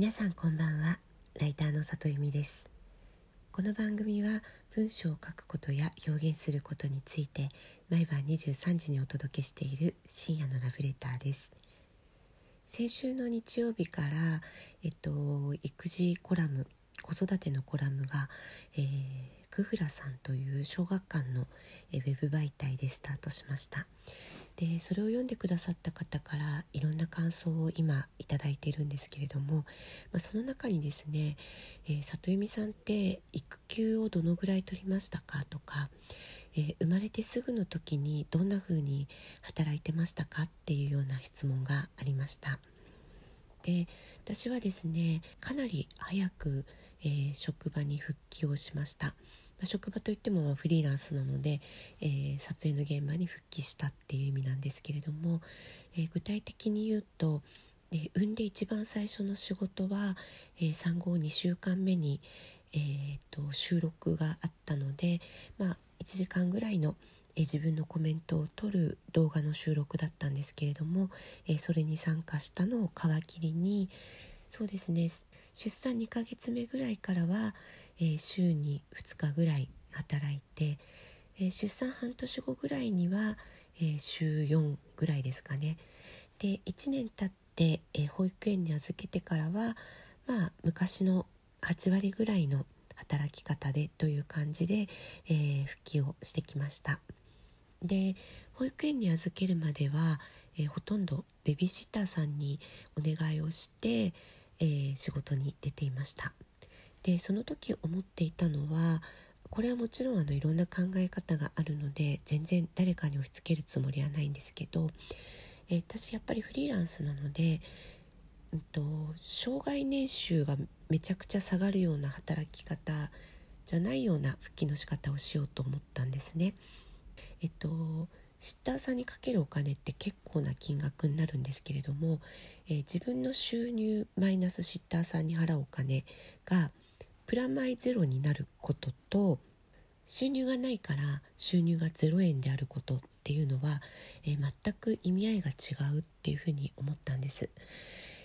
皆さんこんばんは。ライターの里由美です。この番組は文章を書くことや表現することについて毎晩23時にお届けしている深夜のラブレターです。先週の日曜日からえっと育児コラム子育てのコラムが、えー、クフラさんという小学館のウェブ媒体でスタートしました。でそれを読んでくださった方からいろんな感想を今いただいているんですけれども、まあ、その中にですね、えー、里由美さんって育休をどのぐらい取りましたかとか、えー、生まれてすぐの時にどんな風に働いてましたかっていうような質問がありました。で私はですねかなり早く、えー、職場に復帰をしました。まあ、職場といってもフリーランスなので、えー、撮影の現場に復帰したっていう意味なんですけれども、えー、具体的に言うと、えー、産んで一番最初の仕事は、え産後2週間目に、えーと、収録があったので、まあ、1時間ぐらいの、え自分のコメントを撮る動画の収録だったんですけれども、えそれに参加したのを皮切りにそうですね。出産2ヶ月目ぐらいからは、えー、週に2日ぐらい働いて、えー、出産半年後ぐらいには、えー、週4ぐらいですかね。で1年経って、え保育園に預けてからはまあ昔の8割ぐらいの働き方でという感じで、え復帰をしてきました。で保育園に預けるまでは、えほとんどベビーシッターさんにお願いをして、え仕事に出ていましたでその時思っていたのはこれはもちろんあのいろんな考え方があるので全然誰かに押し付けるつもりはないんですけど、えー、私やっぱりフリーランスなので、うんと、障害年収がめちゃくちゃ下がるような働き方じゃないような復帰の仕方をしようと思ったんですね。えっとシッターさんにかけるお金って結構な金額になるんですけれども、えー、自分の収入マイナスシッターさんに払うお金がプラマイゼロになることと収入がないから収入が0円であることっていうのは、えー、全く意味合いが違うっていうふうに思ったんです。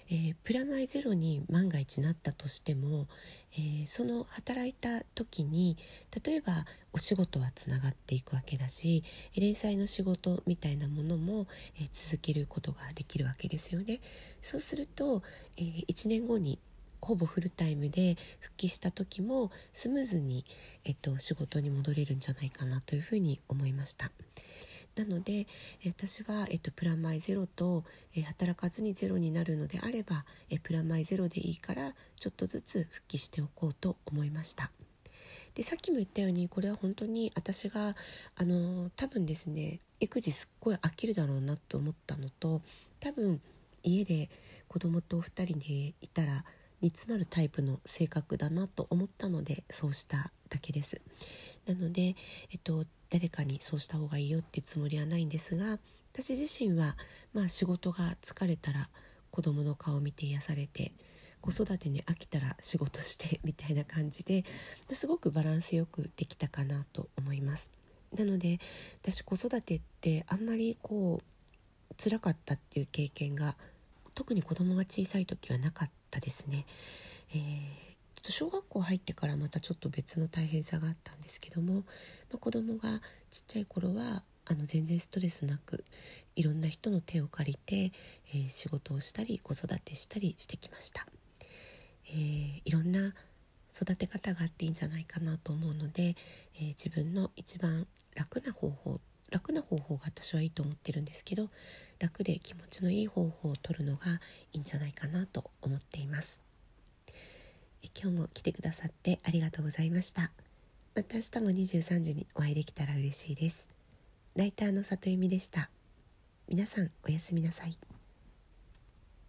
えー、プラマイゼロに万が一なったとしても、えー、その働いた時に例えばお仕事はつながっていくわけだし連載の仕事みたいなものも、えー、続けることができるわけですよね。そうすると、え1年後にほぼフルタイムで復帰した時もスムーズに、えっと、仕事に戻れるんじゃないかなというふうに思いました。なので私は、えっと、プラマイゼロと、え働かずにゼロになるのであれば、えプラマイゼロでいいからちょっとずつ復帰しておこうと思いました。でさっきも言ったようにこれは本当に私があの多分ですね育児すっごい飽きるだろうなと思ったのと多分家で子供と2人でいたら煮詰まるタイプの性格だなと思ったのでそうしただけですなので、えっと、誰かにそうした方がいいよっていうつもりはないんですが私自身は、まあ、仕事が疲れたら子供の顔を見て癒されて子育てに飽きたら仕事してみたいな感じですごくバランスよくできたかなと思いますなので私子育てってあんまりこう辛かったっていう経験が特に子供が小さい時はなかったですね。えー、と小学校入ってからまたちょっと別の大変さがあったんですけども、まあ、子供がちっちゃい頃はあの全然ストレスなくいろんな人の手を借りて、えー、仕事をしたり子育てしたりしてきました、えー、いろんな育て方があっていいんじゃないかなと思うので、えー、自分の一番楽な方法楽な方法が私はいいと思ってるんですけど楽で気持ちのいい方法をとるのがいいんじゃないかなと思っています。今日も来てくださってありがとうございました。また明日も23時にお会いできたら嬉しいです。ライターの里由美でした。皆さんおやすみなさい。